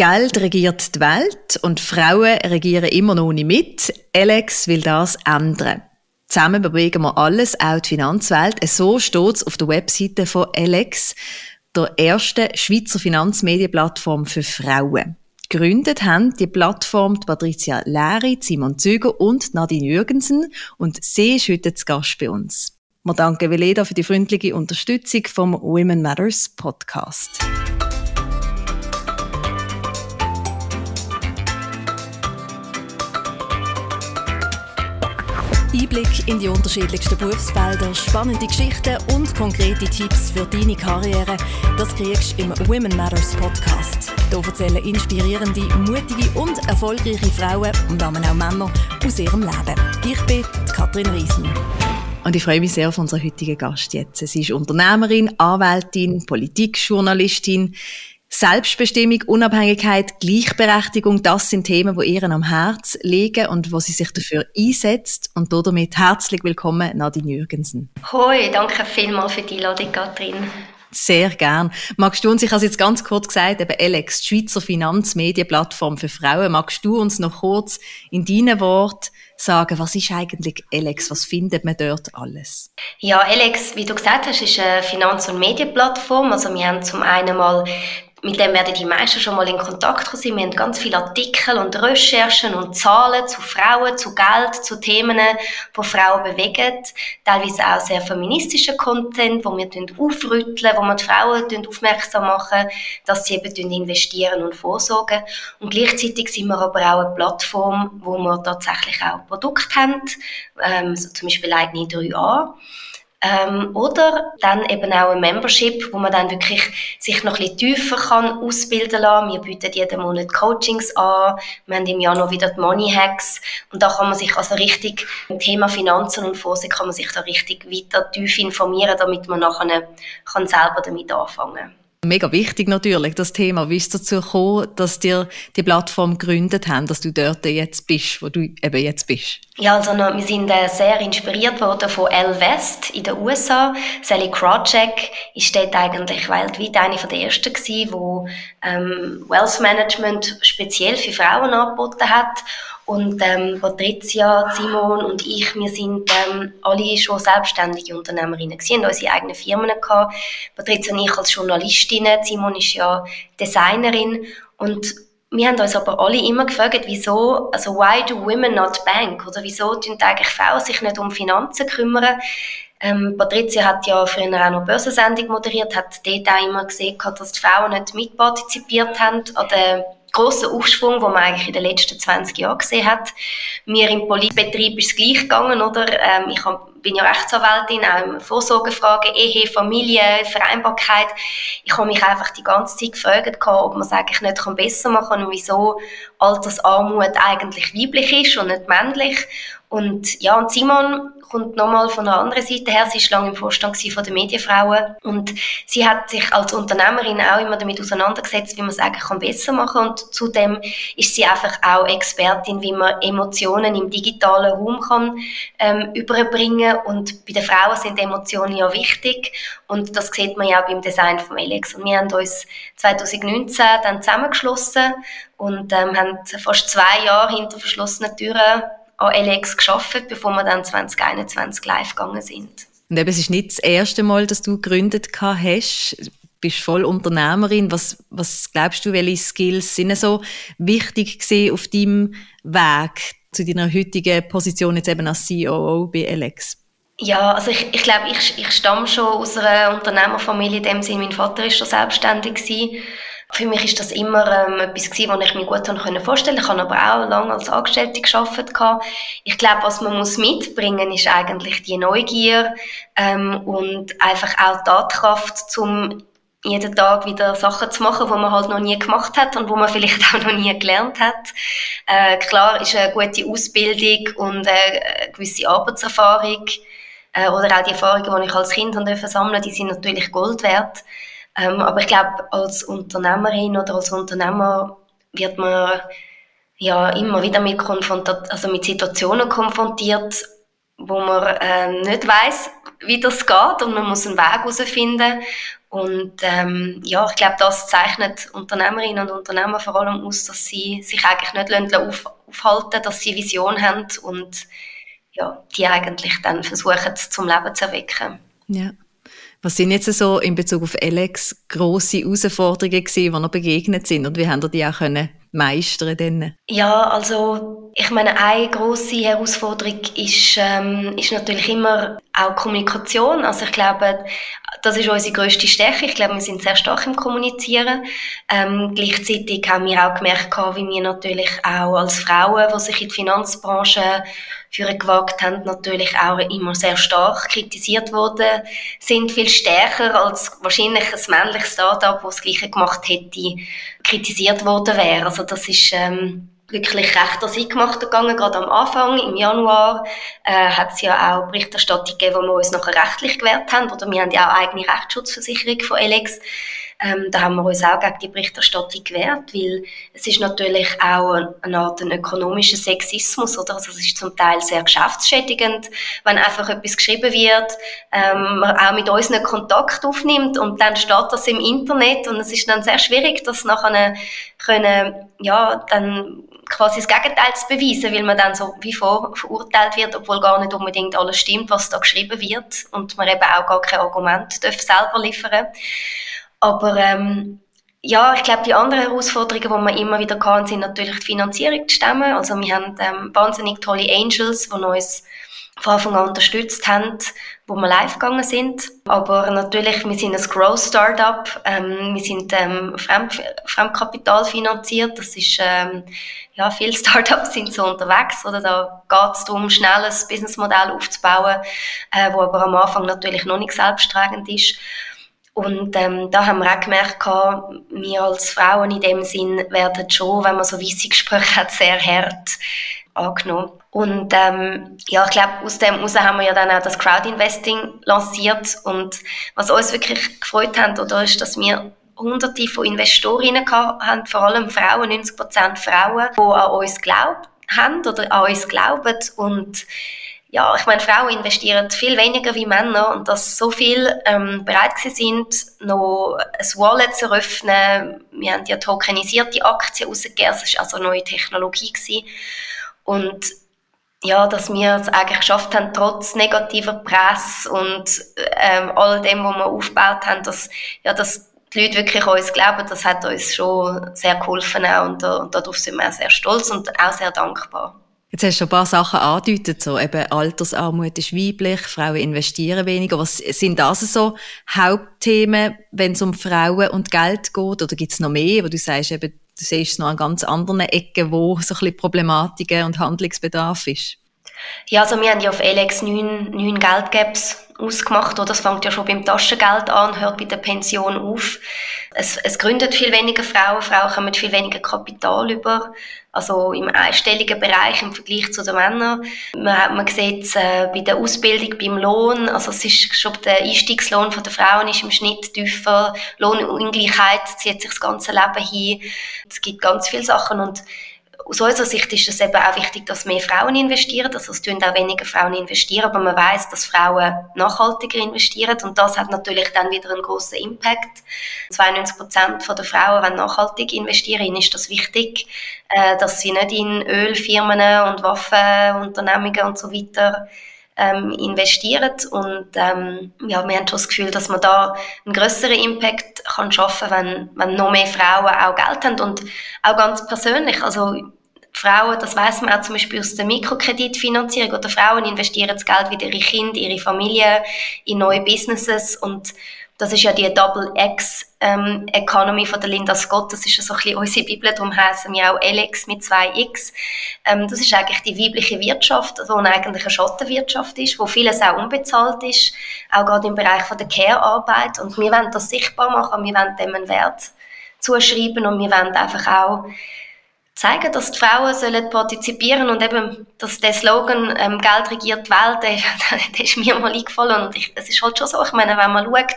Geld regiert die Welt und Frauen regieren immer noch nicht mit. Alex will das ändern. Zusammen bewegen wir alles, auch die Finanzwelt. So steht es auf der Webseite von Alex, der ersten Schweizer Finanzmedienplattform für Frauen. Gegründet haben die Plattform die Patricia Läri, Simon Züger und Nadine Jürgensen und sie ist heute zu Gast bei uns. Wir danken Veleda für die freundliche Unterstützung vom Women Matters Podcast. Einblick in die unterschiedlichsten Berufsfelder, spannende Geschichten und konkrete Tipps für deine Karriere, das kriegst du im Women Matters Podcast. Hier erzählen inspirierende, mutige und erfolgreiche Frauen und auch Männer aus ihrem Leben. Ich bin Katrin Riesen. Und ich freue mich sehr auf unseren heutigen Gast jetzt. Sie ist Unternehmerin, Anwältin, Politikjournalistin. Selbstbestimmung, Unabhängigkeit, Gleichberechtigung, das sind Themen, die ihr am Herz liegen und wo sie sich dafür einsetzt. Und damit herzlich willkommen, Nadine Jürgensen. Hoi, danke vielmals für die Einladung, Katrin. Sehr gern. Magst du uns, ich habe es jetzt ganz kurz gesagt, eben Alex, die Schweizer Finanzmedienplattform für Frauen, magst du uns noch kurz in deinen Worten sagen, was ist eigentlich Alex? Was findet man dort alles? Ja, Alex, wie du gesagt hast, ist eine Finanz- und Medienplattform. Also wir haben zum einen mal mit dem werden die meisten schon mal in Kontakt kommen. Wir haben ganz viele Artikel und Recherchen und Zahlen zu Frauen, zu Geld, zu Themen, die Frauen bewegen. Teilweise auch sehr feministischen Content, wo wir aufrütteln, wo wir die Frauen aufmerksam machen, dass sie eben investieren und vorsorgen. Und gleichzeitig sind wir aber auch eine Plattform, wo wir tatsächlich auch Produkte haben, ähm, so zum Beispiel eigene 3a. Ähm, oder dann eben auch ein Membership, wo man dann wirklich sich noch ein bisschen tiefer kann ausbilden kann. Wir bieten jeden Monat Coachings an. Wir haben im Januar wieder die Money Hacks. Und da kann man sich also richtig im Thema Finanzen und Vorsicht kann man sich da richtig weiter tief informieren, damit man nachher kann selber damit anfangen kann. Mega wichtig natürlich, das Thema. Wie ist es dazu gekommen, dass dir die Plattform gegründet haben, dass du dort jetzt bist, wo du eben jetzt bist? Ja, also wir sind äh, sehr inspiriert worden von L West in den USA. Sally Krawcheck ist dort eigentlich weltweit eine von der ersten gewesen, wo ähm, Wealth Management speziell für Frauen angeboten hat. Und ähm, Patricia, Simon und ich, wir sind ähm, alle schon selbstständige Unternehmerinnen gewesen, unsere eigenen Firmen gehabt. Patricia und ich als Journalistin, Simon ist ja Designerin und wir haben uns aber alle immer gefragt, wieso, also why do women not bank? Oder wieso tun eigentlich Frauen sich nicht um Finanzen kümmern? Ähm, Patricia hat ja früher auch noch Börsensendung moderiert, hat dort auch immer gesehen, dass die Frauen nicht mitpartizipiert haben an der grossen Aufschwung, den man eigentlich in den letzten 20 Jahren gesehen hat. Mir im Politbetrieb ist es gleich gegangen, oder? Ähm, ich hab, bin ja Rechtsanwältin, auch in Vorsorgefragen, Ehe, Familie, Vereinbarkeit. Ich habe mich einfach die ganze Zeit gefragt, ob man es eigentlich nicht besser machen kann und wieso Altersarmut eigentlich weiblich ist und nicht männlich. Und ja, und Simon kommt nochmal von der anderen Seite her. Sie war lange im Vorstand von den Medienfrauen und sie hat sich als Unternehmerin auch immer damit auseinandergesetzt, wie man es eigentlich kann besser machen und zudem ist sie einfach auch Expertin, wie man Emotionen im digitalen Raum kann ähm, überbringen und bei den Frauen sind Emotionen ja wichtig und das sieht man ja auch beim Design von Alex. Und wir haben uns 2019 dann zusammengeschlossen und ähm, haben fast zwei Jahre hinter verschlossenen Türen an LX geschafft, bevor wir dann 2021 live gegangen sind. Und eben, es ist nicht das erste Mal, dass du gegründet hast. Du bist voll Unternehmerin. Was, was glaubst du, welche Skills sind so wichtig gesehen auf deinem Weg zu deiner heutigen Position jetzt eben als CEO bei LX? Ja, also ich, ich glaube, ich, ich stamme schon aus einer Unternehmerfamilie in dem Sinne. Mein Vater ist schon selbstständig gewesen. Für mich ist das immer ähm, etwas gewesen, was ich mir gut vorstellen konnte. Ich habe aber auch lange als Angestellte gearbeitet. Ich glaube, was man muss mitbringen ist eigentlich die Neugier ähm, und einfach auch Tatkraft, um jeden Tag wieder Sachen zu machen, die man halt noch nie gemacht hat und wo man vielleicht auch noch nie gelernt hat. Äh, klar ist eine gute Ausbildung und äh, eine gewisse Arbeitserfahrung äh, oder auch die Erfahrungen, die ich als Kind sammeln durfte, die sind natürlich Gold wert. Ähm, aber ich glaube, als Unternehmerin oder als Unternehmer wird man ja immer wieder mit, also mit Situationen konfrontiert, wo man äh, nicht weiß, wie das geht und man muss einen Weg herausfinden. Und ähm, ja, ich glaube, das zeichnet Unternehmerinnen und Unternehmer vor allem aus, dass sie sich eigentlich nicht auf, aufhalten dass sie Vision haben und ja, die eigentlich dann versuchen, zum Leben zu erwecken. Ja. Was sind jetzt so in Bezug auf Alex grosse Herausforderungen gewesen, die noch begegnet sind und wie haben ihr die auch können meistern denn? Ja, also ich meine, eine große Herausforderung ist, ähm, ist natürlich immer auch Kommunikation. Also ich glaube, das ist unsere grösste Stärke. Ich glaube, wir sind sehr stark im Kommunizieren. Ähm, gleichzeitig haben wir auch gemerkt, wie wir natürlich auch als Frauen, die sich in die Finanzbranche für gewagt haben, natürlich auch immer sehr stark kritisiert worden sind, viel stärker als wahrscheinlich ein männliches Startup, das das Gleiche gemacht hätte, kritisiert worden wäre. Also das ist ähm, wirklich recht an gemacht gegangen, gerade am Anfang, im Januar, äh, hat es ja auch Berichterstattung gegeben, wo wir uns nachher rechtlich gewehrt haben, oder wir haben ja auch eigene Rechtsschutzversicherung von Alex. Ähm, da haben wir uns auch gegen die Berichterstattung gewehrt, weil es ist natürlich auch eine Art ein ökonomischer Sexismus, oder? Also es ist zum Teil sehr geschäftsschädigend, wenn einfach etwas geschrieben wird, ähm, man auch mit uns einen Kontakt aufnimmt und dann steht das im Internet und es ist dann sehr schwierig, das nachher können, ja, dann quasi das Gegenteil zu beweisen, weil man dann so wie vor verurteilt wird, obwohl gar nicht unbedingt alles stimmt, was da geschrieben wird und man eben auch gar kein Argument darf selber liefern Aber ähm, ja, ich glaube, die anderen Herausforderungen, die wir immer wieder hatten, sind natürlich die Finanzierung zu stemmen. Also wir haben ähm, wahnsinnig tolle Angels, die uns von Anfang an unterstützt haben, wo wir live gegangen sind. Aber natürlich, wir sind ein Growth-Startup. Ähm, wir sind ähm, Fremd Fremdkapital finanziert. Das ist, ähm, ja, viele Startups sind so unterwegs. Oder da geht es darum, schnell ein Businessmodell aufzubauen, äh, wo aber am Anfang natürlich noch nicht selbsttragend ist. Und ähm, da haben wir auch gemerkt, wir als Frauen in dem Sinn werden schon, wenn man so weisse Gespräche hat, sehr hart angenommen. Und ähm, ja, ich glaube, aus dem heraus haben wir ja dann auch das Crowdinvesting lanciert. Und was uns wirklich gefreut hat, oder ist, dass wir hunderte von Investorinnen haben, vor allem Frauen, 90 Prozent Frauen, die an uns glauben haben oder an uns glauben. Und ja, ich meine, Frauen investieren viel weniger wie Männer und dass so viel ähm, bereit sind, noch ein Wallet zu öffnen. Wir haben ja tokenisierte Aktien rausgegeben, das war also eine neue Technologie. Gewesen. Und ja, dass wir es eigentlich geschafft haben, trotz negativer Presse und ähm, all dem, was wir aufgebaut haben, dass, ja, dass die Leute wirklich an uns glauben, das hat uns schon sehr geholfen auch und, und darauf sind wir auch sehr stolz und auch sehr dankbar. Jetzt hast du ein paar Sachen angedeutet, so eben Altersarmut ist weiblich, Frauen investieren weniger. Was sind das so Hauptthemen, wenn es um Frauen und Geld geht? Oder gibt es noch mehr, wo du sagst, eben, du siehst es noch an ganz anderen Ecken, wo so ein bisschen Problematiken und Handlungsbedarf ist? Ja, also wir haben ja auf Alex neun, neun Geldgaps ausgemacht. Oder? Das fängt ja schon beim Taschengeld an, hört bei der Pension auf. Es, es gründet viel weniger Frauen. Frauen kommen viel weniger Kapital über. Also im einstelligen Bereich im Vergleich zu den Männern. Man, man sieht es äh, bei der Ausbildung, beim Lohn. Also es ist schon der Einstiegslohn der Frauen ist im Schnitt tiefer. Lohnungleichheit zieht sich das ganze Leben hin. Es gibt ganz viele Sachen und aus unserer Sicht ist es eben auch wichtig, dass mehr Frauen investieren. Also es tun auch weniger Frauen investieren, aber man weiß, dass Frauen nachhaltiger investieren und das hat natürlich dann wieder einen großen Impact. 92 Prozent der Frauen wollen nachhaltig investieren. Ist das wichtig, äh, dass sie nicht in Ölfirmen und Waffenunternehmungen und so weiter ähm, investieren und ähm, ja, wir haben schon das Gefühl, dass man da einen größeren Impact kann schaffen kann, wenn, wenn noch mehr Frauen auch Geld haben. Und auch ganz persönlich, also Frauen, das weiß man auch zum Beispiel aus der Mikrokreditfinanzierung, oder Frauen investieren das Geld wieder in ihre Kinder, ihre Familie, in neue Businesses. Und das ist ja die Double X ähm, Economy von der Linda Scott. Das ist ja so ein bisschen unsere Bibel, darum heißen wir auch LX mit zwei X. Ähm, das ist eigentlich die weibliche Wirtschaft, die eigentlich eine Schattenwirtschaft ist, wo vieles auch unbezahlt ist, auch gerade im Bereich von der Care-Arbeit. Und wir wollen das sichtbar machen, wir wollen dem einen Wert zuschreiben und wir wollen einfach auch zeigen, dass die Frauen sollen partizipieren und eben, dass der Slogan ähm, «Geld regiert die Welt», der, der ist mir mal eingefallen und es ist halt schon so, ich meine, wenn man schaut,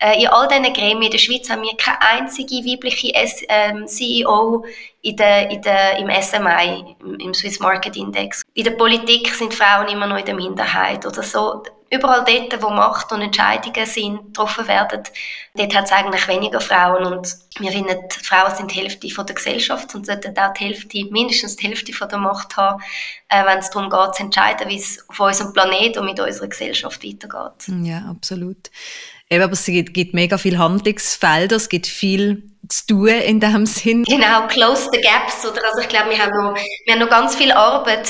äh, in all diesen Gremien in der Schweiz haben wir keine einzige weibliche S ähm, CEO in der, in der, im SMI, im, im Swiss Market Index. In der Politik sind Frauen immer noch in der Minderheit oder so. Überall dort, wo Macht und Entscheidungen sind, getroffen werden, dort hat es eigentlich weniger Frauen und wir finden, Frauen sind die Hälfte von der Gesellschaft und sollten auch die Hälfte, mindestens die Hälfte von der Macht haben, äh, wenn es darum geht, zu entscheiden, wie es auf unserem Planet und mit unserer Gesellschaft weitergeht. Ja, absolut. Eben, aber es gibt, gibt mega viele Handlungsfelder, es gibt viel zu tun in diesem Sinn. Genau, close the gaps. Oder? Also ich glaube, wir haben noch, wir haben noch ganz viel Arbeit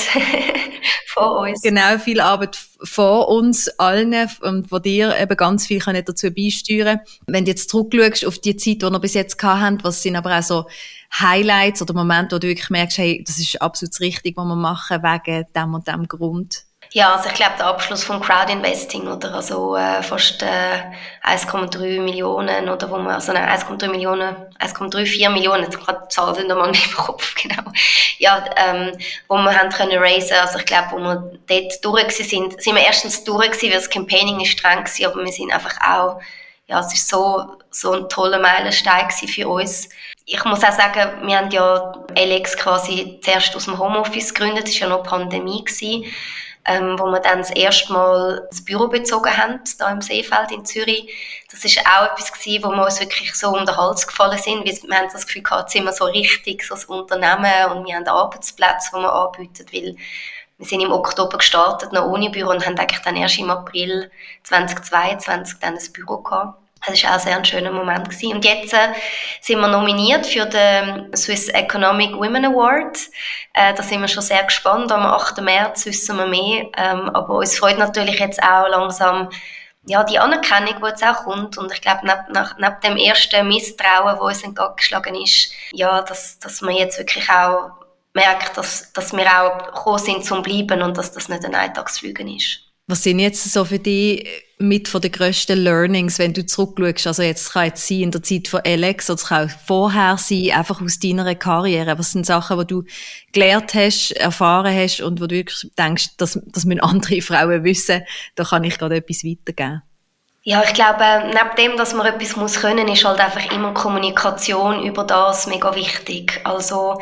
vor uns. Genau, viel Arbeit vor uns allen und wo dir eben ganz viel können dazu beisteuern Wenn du jetzt zurückschaust auf die Zeit, die wir bis jetzt hatten, was sind aber auch so Highlights oder Momente, wo du wirklich merkst, hey, das ist absolut das Richtige, was wir machen, wegen dem und dem Grund? Ja, also ich glaube, der Abschluss vom Crowdinvesting oder also äh, fast äh, 1,3 Millionen oder wo man, also 1,3 Millionen, 1,34 Millionen, ich habe die Zahl nicht mal im Kopf, genau. Ja, ähm, wo wir haben können raisen, also ich glaube, wo wir dort durch sind, sind wir erstens durch gewesen, weil das Campaigning ist streng war, aber wir sind einfach auch, ja, es ist so, so ein toller Meilenstein für uns. Ich muss auch sagen, wir haben ja Alex quasi zuerst aus dem Homeoffice gegründet, es war ja noch Pandemie gewesen ähm, wo wir dann das erste Mal das Büro bezogen haben, da im Seefeld in Zürich. Das ist auch etwas gewesen, wo wir uns wirklich so um den Hals gefallen sind. Wir haben das Gefühl gehabt, sind wir so richtig, so ein Unternehmen und wir haben Arbeitsplätze, die wir anbieten, weil wir sind im Oktober gestartet, noch ohne Büro und haben eigentlich dann erst im April 2022 dann ein Büro gehabt. Das war auch sehr ein schöner Moment. Gewesen. Und jetzt äh, sind wir nominiert für den Swiss Economic Women Award. Äh, da sind wir schon sehr gespannt. Am 8. März wissen wir mehr. Ähm, aber uns freut natürlich jetzt auch langsam ja, die Anerkennung, die jetzt auch kommt. Und ich glaube, neben, neben dem ersten Misstrauen, das uns entgegengeschlagen ist, ja, dass, dass man jetzt wirklich auch merkt, dass, dass wir auch gekommen sind zum Bleiben und dass das nicht ein Eintagsflügen ist. Was sind jetzt so für dich mit von den grössten Learnings, wenn du zurückschaust? Also jetzt kann es sein in der Zeit von Alex oder es kann auch vorher sein, einfach aus deiner Karriere. Was sind Sachen, die du gelernt hast, erfahren hast und wo du wirklich denkst, dass, dass müssen andere Frauen wissen, da kann ich gerade etwas weitergeben? Ja, ich glaube, neben dem, dass man etwas muss können, ist halt einfach immer Kommunikation über das mega wichtig. Also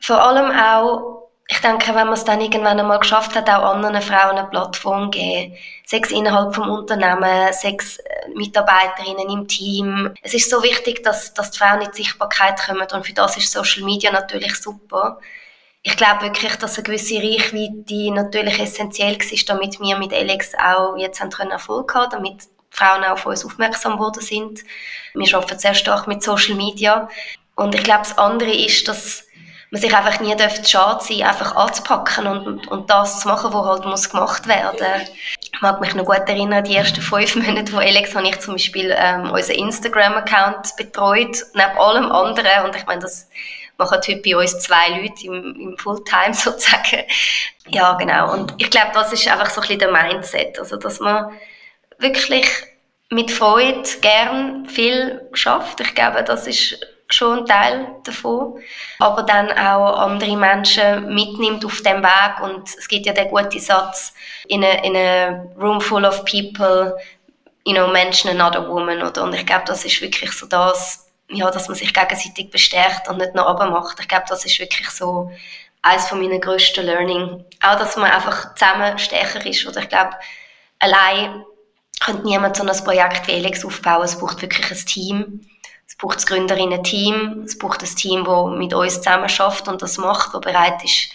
vor allem auch ich denke, wenn man es dann irgendwann einmal geschafft hat, auch anderen Frauen eine Plattform geben, sechs innerhalb vom Unternehmen, sechs äh, Mitarbeiterinnen im Team. Es ist so wichtig, dass, dass die Frauen in die Sichtbarkeit kommen und für das ist Social Media natürlich super. Ich glaube wirklich, dass eine gewisse Reichweite natürlich essentiell war, damit wir mit Alex auch jetzt haben Erfolg haben, damit Frauen auch auf uns aufmerksam geworden sind. Wir arbeiten sehr stark mit Social Media. Und ich glaube, das andere ist, dass man sich einfach nie dürfte schade sein, einfach anzupacken und, und das zu machen, was halt muss gemacht werden. Ich mag mich noch gut erinnern, die ersten fünf Monate von Alex habe ich zum Beispiel ähm, unseren Instagram-Account betreut, neben allem anderen. Und ich meine, das machen heute bei uns zwei Leute im, im Fulltime sozusagen. Ja, genau. Und ich glaube, das ist einfach so ein bisschen der Mindset. Also, dass man wirklich mit Freude gern viel schafft. Ich glaube, das ist schon Teil davon, aber dann auch andere Menschen mitnimmt auf dem Weg und es gibt ja den guten Satz in a, in a room full of people you know, mention another woman oder und ich glaube, das ist wirklich so das, ja, dass man sich gegenseitig bestärkt und nicht noch macht. Ich glaube, das ist wirklich so eines von meinen grössten Learning. Auch, dass man einfach zusammen stärker ist oder ich glaube, allein könnte niemand so ein Projekt wie Alex aufbauen. Es braucht wirklich ein Team braucht das Gründerinnen-Team, es braucht ein Team, das mit uns zusammen schafft und das macht, das bereit ist,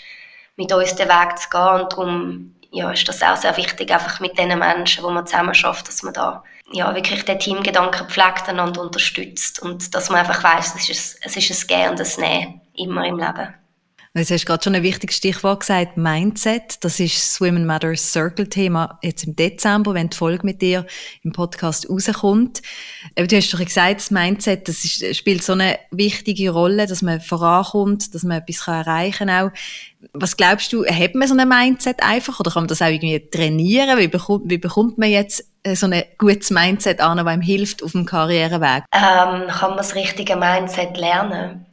mit uns den Weg zu gehen. Und darum ja, ist das auch sehr wichtig, einfach mit den Menschen, wo man zusammen schafft, dass man da ja, wirklich den Teamgedanken pflegt, einander unterstützt und dass man einfach weiß, es ist, es ist ein Gehen und ein Nehmen immer im Leben. Jetzt hast du gerade schon ein wichtiges Stichwort gesagt, Mindset. Das ist das Women Matters Circle Thema jetzt im Dezember, wenn die Folge mit dir im Podcast rauskommt. Du hast doch gesagt, das Mindset, das ist, spielt so eine wichtige Rolle, dass man vorankommt, dass man etwas erreichen kann. Was glaubst du, hat man so ein Mindset einfach oder kann man das auch irgendwie trainieren? Wie bekommt, wie bekommt man jetzt äh, so ein gutes Mindset an, das einem hilft auf dem Karriereweg? Ähm, kann man das richtige Mindset lernen?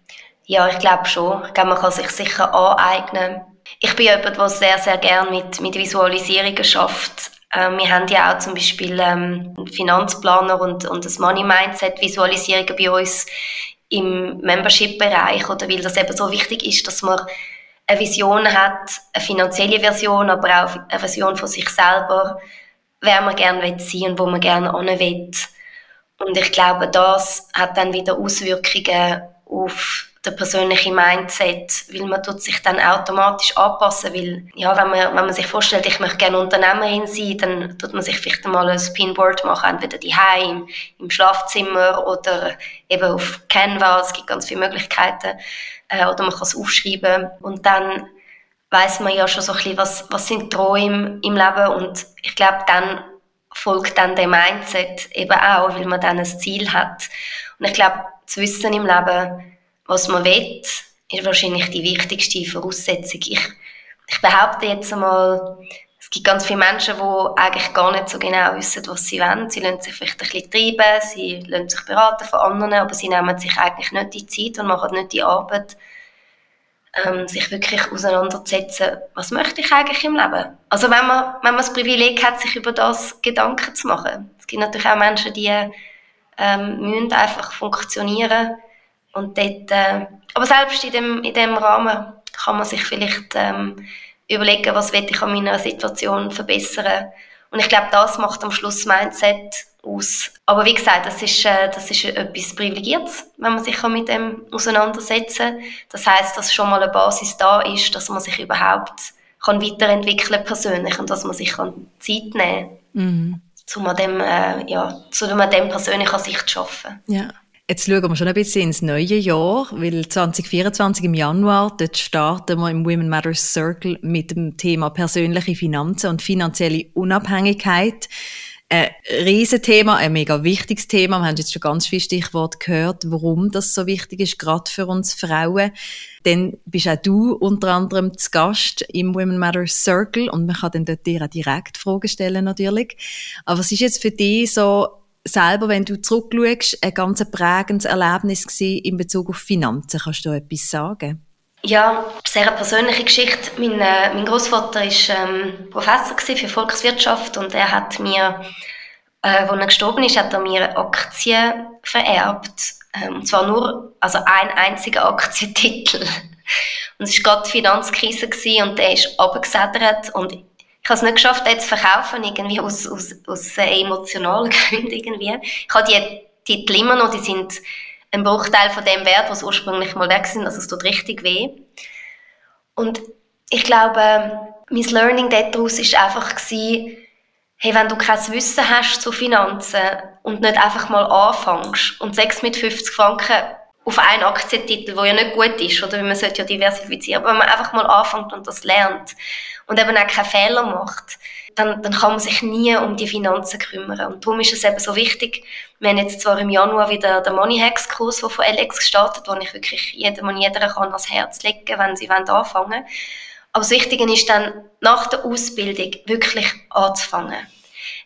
Ja, ich glaube schon. Ich glaube, man kann sich sicher aneignen. Ich bin jemand, der sehr, sehr gerne mit, mit Visualisierungen schafft. Ähm, wir haben ja auch zum Beispiel ähm, einen Finanzplaner und, und das Money Mindset Visualisierungen bei uns im Membership-Bereich, oder weil das eben so wichtig ist, dass man eine Vision hat, eine finanzielle Version, aber auch eine Version von sich selber, wer man gerne sein und wo man gerne hin will. Und ich glaube, das hat dann wieder Auswirkungen auf der persönliche Mindset, weil man tut sich dann automatisch anpassen, weil ja, wenn man, wenn man sich vorstellt, ich möchte gerne Unternehmerin sein, dann tut man sich vielleicht mal ein Pinboard machen, entweder daheim, im Schlafzimmer oder eben auf Canva, es gibt ganz viele Möglichkeiten, äh, oder man kann es aufschreiben und dann weiß man ja schon so ein bisschen, was, was sind Träume im Leben und ich glaube, dann folgt dann der Mindset eben auch, weil man dann ein Ziel hat. Und ich glaube, zu wissen im Leben, was man will, ist wahrscheinlich die wichtigste Voraussetzung. Ich, ich behaupte jetzt einmal, es gibt ganz viele Menschen, die eigentlich gar nicht so genau wissen, was sie wollen. Sie lassen sich vielleicht ein bisschen treiben, sie lassen sich beraten von anderen, aber sie nehmen sich eigentlich nicht die Zeit und machen nicht die Arbeit, ähm, sich wirklich auseinanderzusetzen, was möchte ich eigentlich im Leben? Also wenn man, wenn man das Privileg hat, sich über das Gedanken zu machen. Es gibt natürlich auch Menschen, die ähm, müssen einfach funktionieren und dort, äh, aber selbst in dem, in dem Rahmen kann man sich vielleicht ähm, überlegen, was will ich an meiner Situation verbessern. Und ich glaube, das macht am Schluss Mindset aus. Aber wie gesagt, das ist, äh, das ist etwas Privilegiertes, wenn man sich mit dem auseinandersetzen kann. Das heißt, dass schon mal eine Basis da ist, dass man sich überhaupt kann weiterentwickeln persönlich und dass man sich kann Zeit nehmen kann, mhm. um an dem, äh, ja, an dem persönlich an sich zu arbeiten. Ja. Jetzt schauen wir schon ein bisschen ins neue Jahr, weil 2024 im Januar, dort starten wir im Women Matters Circle mit dem Thema persönliche Finanzen und finanzielle Unabhängigkeit ein Riesenthema, ein mega wichtiges Thema. Wir haben jetzt schon ganz viele Stichworte gehört, warum das so wichtig ist, gerade für uns Frauen. Dann bist auch du unter anderem zu Gast im Women Matter Circle und man kann dann dort dir auch direkt Fragen stellen natürlich. Aber was ist jetzt für dich so selber, wenn du zurückschaust, ein ganz prägendes Erlebnis gewesen in Bezug auf Finanzen? Kannst du etwas sagen? Ja, sehr eine persönliche Geschichte. Mein, äh, mein Großvater war ähm, Professor für Volkswirtschaft und er hat mir, äh, als er gestorben ist, hat er mir Aktien vererbt. Ähm, und zwar nur, also ein einziger Aktientitel. Und es war gerade die Finanzkrise und der ist abgesedert und ich habe es nicht geschafft, den zu verkaufen, irgendwie aus, aus, aus emotionalen Gründen irgendwie. Ich habe die Titel immer noch, die sind ein Bruchteil von dem Wert, was ursprünglich mal weg sind. Also es tut richtig weh. Und ich glaube, mein Learning daraus war einfach gewesen, hey, wenn du kein Wissen hast zu Finanzen und nicht einfach mal anfängst und sechs mit 50 Franken auf einen Aktientitel, der ja nicht gut ist, oder man sollte ja diversifizieren, aber wenn man einfach mal anfängt und das lernt und eben auch keine Fehler macht, dann, dann kann man sich nie um die Finanzen kümmern. Und darum ist es eben so wichtig, wir haben jetzt zwar im Januar wieder den Money Hacks Kurs von Alex gestartet, wo ich wirklich jedem und jeder kann ans Herz legen, wenn sie anfangen wollen. Aber das Wichtige ist dann, nach der Ausbildung wirklich anzufangen.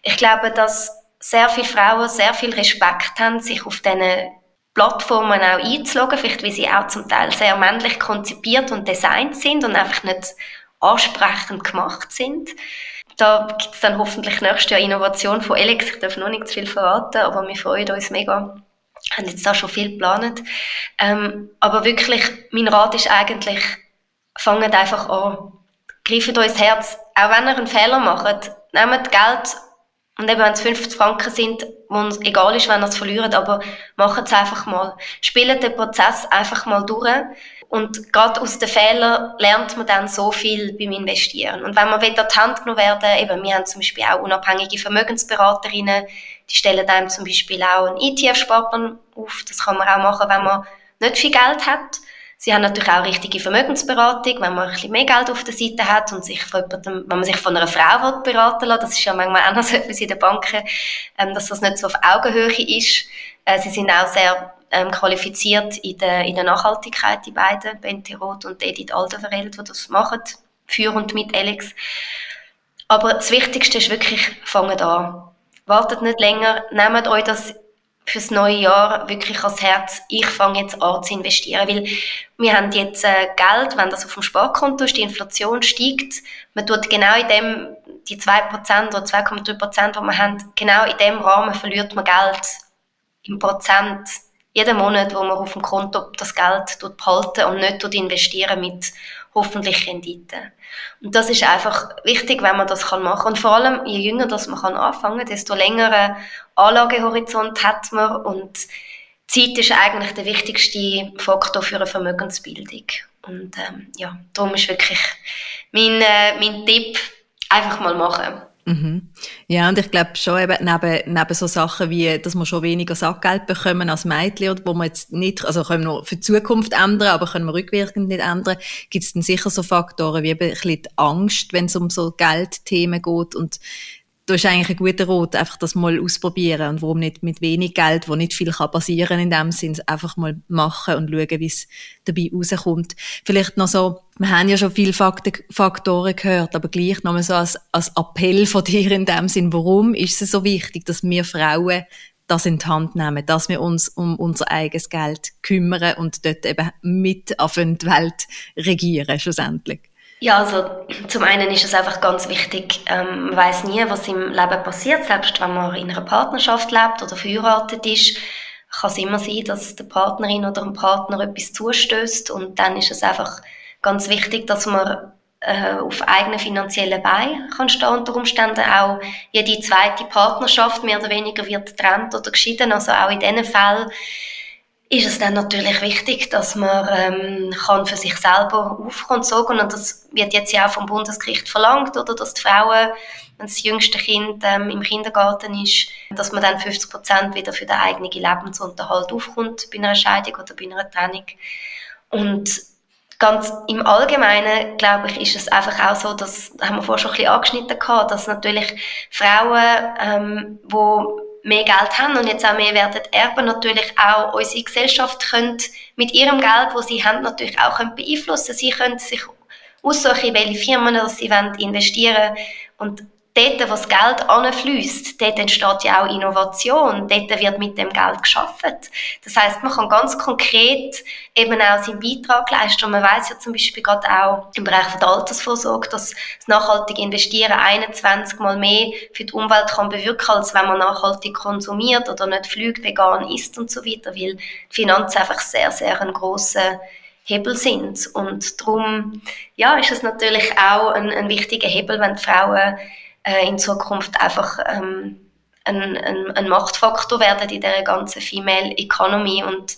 Ich glaube, dass sehr viele Frauen sehr viel Respekt haben, sich auf diesen Plattformen auch einzuloggen, vielleicht weil sie auch zum Teil sehr männlich konzipiert und designt sind und einfach nicht ansprechend gemacht sind. Da gibt es dann hoffentlich nächstes Jahr Innovation von Alex. Ich darf noch nicht zu viel verraten, aber wir freuen uns mega. Wir haben jetzt da schon viel geplant. Ähm, aber wirklich, mein Rat ist eigentlich, fangt einfach an. Greift euch Herz. Auch wenn ihr einen Fehler macht, nehmt Geld und eben wenn es 50 Franken sind, wo es egal ist, wenn ihr es verliert, aber macht es einfach mal. Spielt den Prozess einfach mal durch und gerade aus den Fehlern lernt man dann so viel beim Investieren. Und wenn man will, an die Hand genommen werden, eben, wir haben zum Beispiel auch unabhängige Vermögensberaterinnen, die stellen einem zum Beispiel auch einen ETF-Sparplan auf. Das kann man auch machen, wenn man nicht viel Geld hat. Sie haben natürlich auch richtige Vermögensberatung, wenn man ein bisschen mehr Geld auf der Seite hat und sich von jemandem, wenn man sich von einer Frau beraten lässt, das ist ja manchmal auch noch so etwas in den Banken, ähm, dass das nicht so auf Augenhöhe ist. Äh, sie sind auch sehr ähm, qualifiziert in der, in der Nachhaltigkeit, die beiden, Bente Roth und Edith Alderweireld, die das machen, für und mit Alex. Aber das Wichtigste ist wirklich, fangt an. Wartet nicht länger, nehmt euch das fürs neue Jahr wirklich ans Herz, ich fange jetzt an zu investieren, weil wir haben jetzt äh, Geld, wenn das auf dem Sparkonto ist, die Inflation steigt, man tut genau in dem, die 2% oder 2,3%, die wir haben, genau in dem Rahmen verliert man Geld im Prozent jeden Monat, wo man auf dem Konto das Geld behalten und nicht investieren mit hoffentlich Rendite. Und das ist einfach wichtig, wenn man das machen kann. Und vor allem, je jünger das man kann anfangen, desto längeren Anlagehorizont hat man und Zeit ist eigentlich der wichtigste Faktor für eine Vermögensbildung. Und ähm, ja, darum ist wirklich mein, äh, mein Tipp, einfach mal machen. Mhm. Ja, und ich glaube schon eben neben, neben so Sachen wie, dass wir schon weniger Sackgeld bekommen als Mädchen, wo wir jetzt nicht, also können wir für die Zukunft ändern, aber können wir rückwirkend nicht ändern, gibt es dann sicher so Faktoren wie eben ein bisschen die Angst, wenn es um so Geldthemen geht und da ist eigentlich ein guter Rat, einfach das mal ausprobieren und warum nicht mit wenig Geld, wo nicht viel kann passieren in dem Sinn, einfach mal machen und schauen, wie es dabei rauskommt. Vielleicht noch so, wir haben ja schon viele Faktoren gehört, aber gleich nochmal so als, als Appell von dir in dem Sinn, warum ist es so wichtig, dass wir Frauen das in die Hand nehmen, dass wir uns um unser eigenes Geld kümmern und dort eben mit auf die Welt regieren, schlussendlich? Ja, also zum einen ist es einfach ganz wichtig, ähm, man weiß nie, was im Leben passiert, selbst wenn man in einer Partnerschaft lebt oder verheiratet ist, kann es immer sein, dass der Partnerin oder dem Partner etwas zustößt. Und dann ist es einfach ganz wichtig, dass man äh, auf eigenen finanziellen Beinen kann stehen. Unter Umständen auch jede zweite Partnerschaft mehr oder weniger wird getrennt oder geschieden, also auch in diesen Fällen ist es dann natürlich wichtig, dass man ähm, kann für sich selber aufkommen sorgen und das wird jetzt ja auch vom Bundesgericht verlangt, oder dass die Frauen, wenn das jüngste Kind ähm, im Kindergarten ist, dass man dann 50 Prozent wieder für den eigenen Lebensunterhalt aufkommt bei einer Scheidung oder bei einer Trennung. Und ganz im Allgemeinen, glaube ich, ist es einfach auch so, dass, das haben wir vorher schon ein bisschen angeschnitten gehabt, dass natürlich Frauen, ähm, wo mehr Geld haben und jetzt auch mehr werden erben, natürlich auch unsere Gesellschaft können mit ihrem Geld, wo sie haben, natürlich auch können beeinflussen. Sie können sich aussuchen, welche Firmen sie investieren wollen. Und dort, wo das Geld anfließt, dort entsteht ja auch Innovation, dort wird mit dem Geld geschaffen. Das heißt, man kann ganz konkret eben auch seinen Beitrag leisten. Und man weiß ja zum Beispiel gerade auch im Bereich der Altersvorsorge, dass das nachhaltige Investieren 21 Mal mehr für die Umwelt kann bewirken, als wenn man nachhaltig konsumiert oder nicht fliegt, vegan isst und so weiter, weil die Finanzen einfach sehr, sehr ein grosser Hebel sind. Und darum ja, ist es natürlich auch ein, ein wichtiger Hebel, wenn die Frauen äh, in Zukunft einfach ähm, ein, ein, ein, Machtfaktor werden in der ganzen Female Economy. Und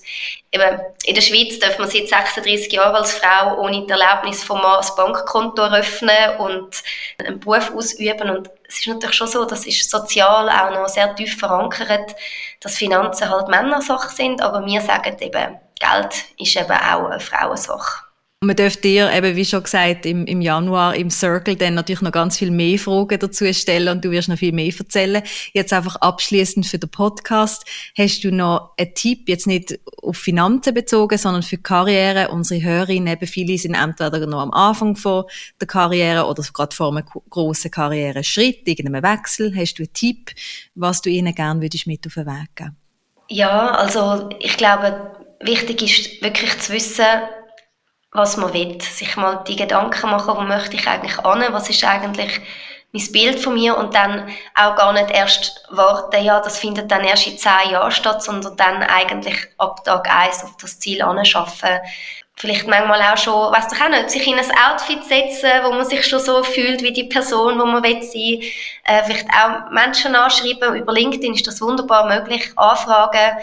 eben in der Schweiz darf man seit 36 Jahren als Frau ohne die Erlaubnis vom Mann ein Bankkonto eröffnen und einen Beruf ausüben. Und es ist natürlich schon so, das ist sozial auch noch sehr tief verankert, dass Finanzen halt Männersache sind, aber wir sagen eben, Geld ist eben auch eine Frauensache. Man dürfte dir eben, wie schon gesagt, im, im Januar im Circle dann natürlich noch ganz viel mehr Fragen dazu stellen und du wirst noch viel mehr erzählen. Jetzt einfach abschließend für den Podcast. Hast du noch einen Tipp, jetzt nicht auf Finanzen bezogen, sondern für Karriere? Unsere Hörerinnen, eben viele sind entweder noch am Anfang von der Karriere oder gerade vor einem grossen Karriereschritt, irgendeinem Wechsel. Hast du einen Tipp, was du ihnen gerne würdest mit auf den Weg geben? Ja, also ich glaube, wichtig ist wirklich zu wissen, was man will. Sich mal die Gedanken machen, wo möchte ich eigentlich an, was ist eigentlich mein Bild von mir und dann auch gar nicht erst warten, ja, das findet dann erst in zehn Jahren statt, sondern dann eigentlich ab Tag eins auf das Ziel anschaffen. Vielleicht manchmal auch schon, weißt du auch nicht, sich in ein Outfit setzen, wo man sich schon so fühlt wie die Person, wo man will sein. Äh, vielleicht auch Menschen anschreiben. Über LinkedIn ist das wunderbar möglich. Anfragen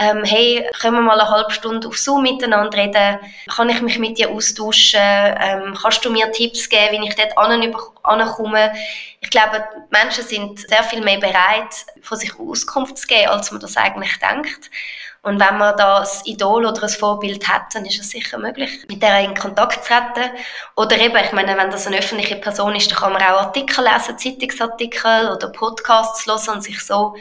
ähm, hey, können wir mal eine halbe Stunde auf Zoom miteinander reden? Kann ich mich mit dir austauschen? Ähm, kannst du mir Tipps geben, wie ich dort ankomme? Ich glaube, die Menschen sind sehr viel mehr bereit, von sich Auskunft zu geben, als man das eigentlich denkt. Und wenn man da ein Idol oder ein Vorbild hat, dann ist es sicher möglich, mit der in Kontakt zu treten. Oder eben, ich meine, wenn das eine öffentliche Person ist, dann kann man auch Artikel lesen, Zeitungsartikel oder Podcasts hören und sich so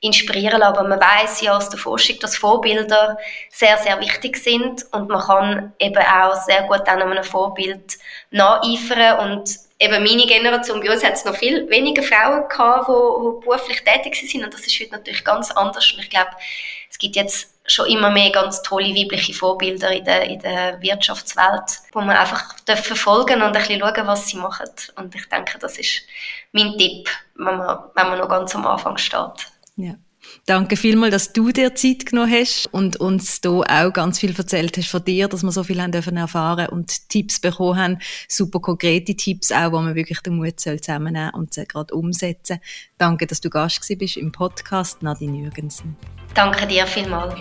inspirieren lassen. Aber man weiß ja aus der Forschung, dass Vorbilder sehr, sehr wichtig sind und man kann eben auch sehr gut an einem Vorbild nacheifern und eben meine Generation, bei uns hat es noch viel weniger Frauen gehabt, die, beruflich tätig sind und das ist heute natürlich ganz anders und ich glaube, es gibt jetzt schon immer mehr ganz tolle weibliche Vorbilder in der, in der Wirtschaftswelt, wo man einfach verfolgen und ein bisschen schauen, was sie machen. Und ich denke, das ist mein Tipp, wenn man, wenn man noch ganz am Anfang steht. Ja. Danke vielmals, dass du dir Zeit genommen hast und uns hier auch ganz viel erzählt hast von dir, dass wir so viel haben dürfen erfahren und Tipps bekommen haben. Super konkrete Tipps auch, wo man wirklich den Mut soll zusammennehmen und sie gerade umsetzen. Danke, dass du Gast bist im Podcast, Nadine Jürgensen. Danke dir vielmals.